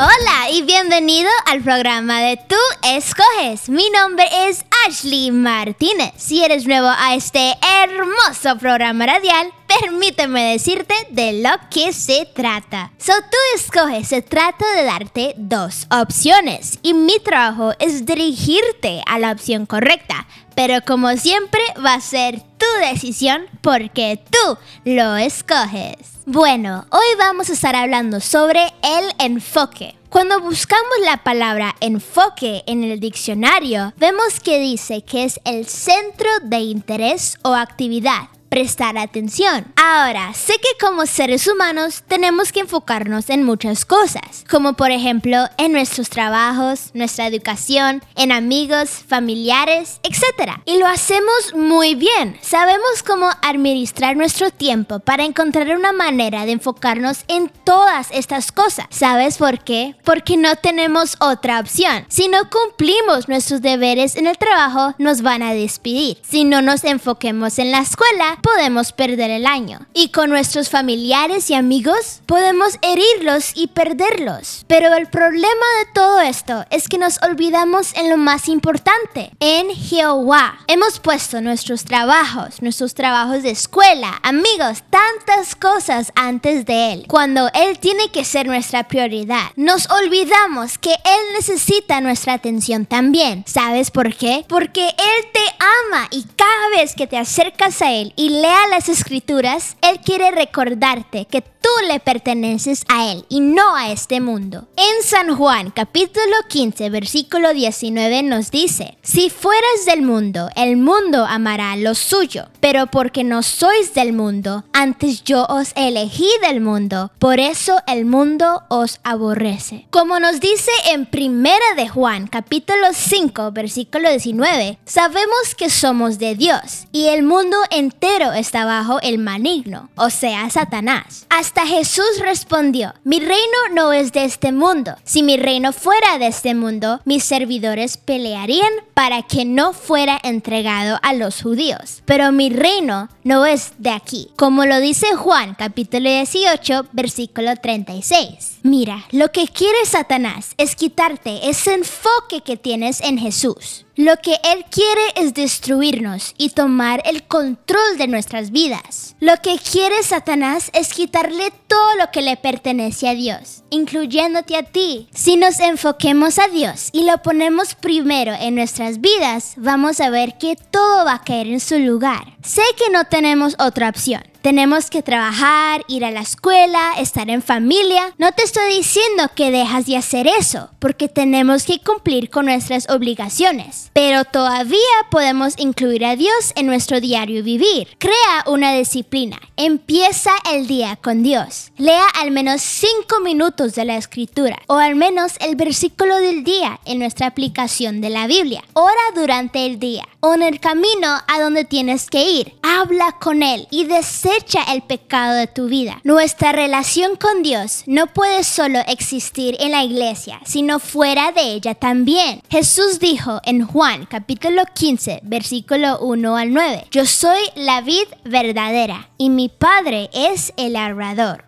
Hola y bienvenido al programa de Tú Escoges. Mi nombre es Ashley Martínez. Si eres nuevo a este hermoso programa radial, permíteme decirte de lo que se trata. So, tú escoges, se trata de darte dos opciones y mi trabajo es dirigirte a la opción correcta. Pero como siempre va a ser tu decisión porque tú lo escoges. Bueno, hoy vamos a estar hablando sobre el enfoque. Cuando buscamos la palabra enfoque en el diccionario, vemos que dice que es el centro de interés o actividad prestar atención. Ahora, sé que como seres humanos tenemos que enfocarnos en muchas cosas, como por ejemplo en nuestros trabajos, nuestra educación, en amigos, familiares, etc. Y lo hacemos muy bien. Sabemos cómo administrar nuestro tiempo para encontrar una manera de enfocarnos en todas estas cosas. ¿Sabes por qué? Porque no tenemos otra opción. Si no cumplimos nuestros deberes en el trabajo, nos van a despedir. Si no nos enfoquemos en la escuela, podemos perder el año. Y con nuestros familiares y amigos podemos herirlos y perderlos. Pero el problema de todo esto es que nos olvidamos en lo más importante, en Jehová. Hemos puesto nuestros trabajos, nuestros trabajos de escuela, amigos, tantas cosas antes de Él, cuando Él tiene que ser nuestra prioridad. Nos olvidamos que Él necesita nuestra atención también. ¿Sabes por qué? Porque Él te ama y cada vez que te acercas a Él y lea las escrituras, Él quiere recordarte que tú le perteneces a Él y no a este mundo. En San Juan capítulo 15 versículo 19 nos dice, si fueras del mundo, el mundo amará lo suyo, pero porque no sois del mundo, antes yo os elegí del mundo, por eso el mundo os aborrece. Como nos dice en Primera de Juan capítulo 5 versículo 19, sabemos que somos de Dios y el mundo entero está bajo el maligno, o sea, Satanás. Hasta Jesús respondió, mi reino no es de este mundo. Si mi reino fuera de este mundo, mis servidores pelearían para que no fuera entregado a los judíos. Pero mi reino no es de aquí, como lo dice Juan capítulo 18 versículo 36. Mira, lo que quiere Satanás es quitarte ese enfoque que tienes en Jesús. Lo que Él quiere es destruirnos y tomar el control de nuestras vidas. Lo que quiere Satanás es quitarle todo lo que le pertenece a Dios, incluyéndote a ti. Si nos enfoquemos a Dios y lo ponemos primero en nuestras vidas, vamos a ver que todo va a caer en su lugar. Sé que no tenemos otra opción. Tenemos que trabajar, ir a la escuela, estar en familia. No te estoy diciendo que dejas de hacer eso, porque tenemos que cumplir con nuestras obligaciones. Pero todavía podemos incluir a Dios en nuestro diario vivir. Crea una disciplina. Empieza el día con Dios. Lea al menos 5 minutos de la escritura o al menos el versículo del día en nuestra aplicación de la Biblia. Ora durante el día o en el camino a donde tienes que ir. Habla con Él y desecha el pecado de tu vida. Nuestra relación con Dios no puede solo existir en la iglesia, sino fuera de ella también. Jesús dijo en Juan capítulo 15, versículo 1 al 9, Yo soy la vid verdadera y mi Padre es el labrador.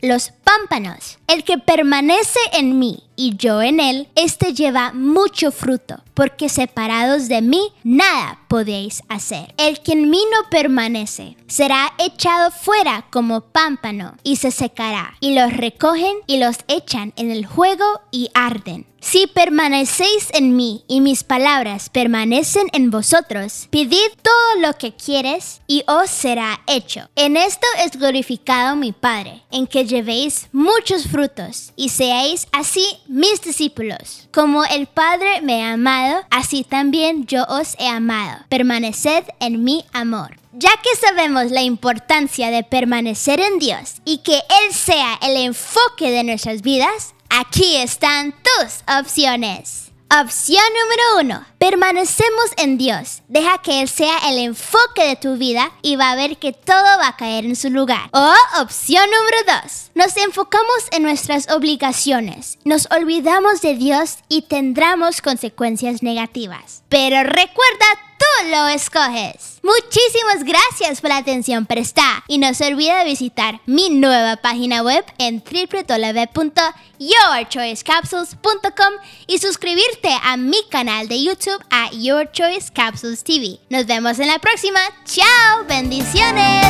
los pámpanos. El que permanece en mí y yo en él, este lleva mucho fruto, porque separados de mí nada podéis hacer. El que en mí no permanece será echado fuera como pámpano y se secará, y los recogen y los echan en el juego y arden. Si permanecéis en mí y mis palabras permanecen en vosotros, pedid todo lo que quieres y os será hecho. En esto es glorificado mi Padre, en que llevéis muchos frutos y seáis así mis discípulos. Como el Padre me ha amado, así también yo os he amado. Permaneced en mi amor. Ya que sabemos la importancia de permanecer en Dios y que Él sea el enfoque de nuestras vidas, Aquí están tus opciones. Opción número uno. Permanecemos en Dios. Deja que Él sea el enfoque de tu vida y va a ver que todo va a caer en su lugar. O opción número dos. Nos enfocamos en nuestras obligaciones. Nos olvidamos de Dios y tendremos consecuencias negativas. Pero recuerda tú lo escoges. Muchísimas gracias por la atención prestada y no se olvide de visitar mi nueva página web en www.yourchoicecapsules.com y suscribirte a mi canal de YouTube a Your Choice Capsules TV. Nos vemos en la próxima. ¡Chao! ¡Bendiciones!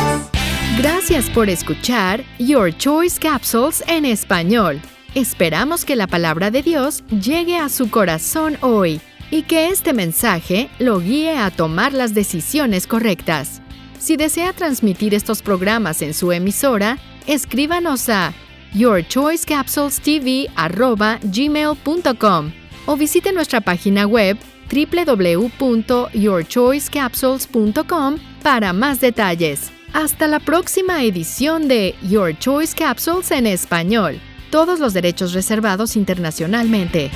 Gracias por escuchar Your Choice Capsules en español. Esperamos que la palabra de Dios llegue a su corazón hoy y que este mensaje lo guíe a tomar las decisiones correctas. Si desea transmitir estos programas en su emisora, escríbanos a yourchoicecapsulestv@gmail.com o visite nuestra página web www.yourchoicecapsules.com para más detalles. Hasta la próxima edición de Your Choice Capsules en español. Todos los derechos reservados internacionalmente.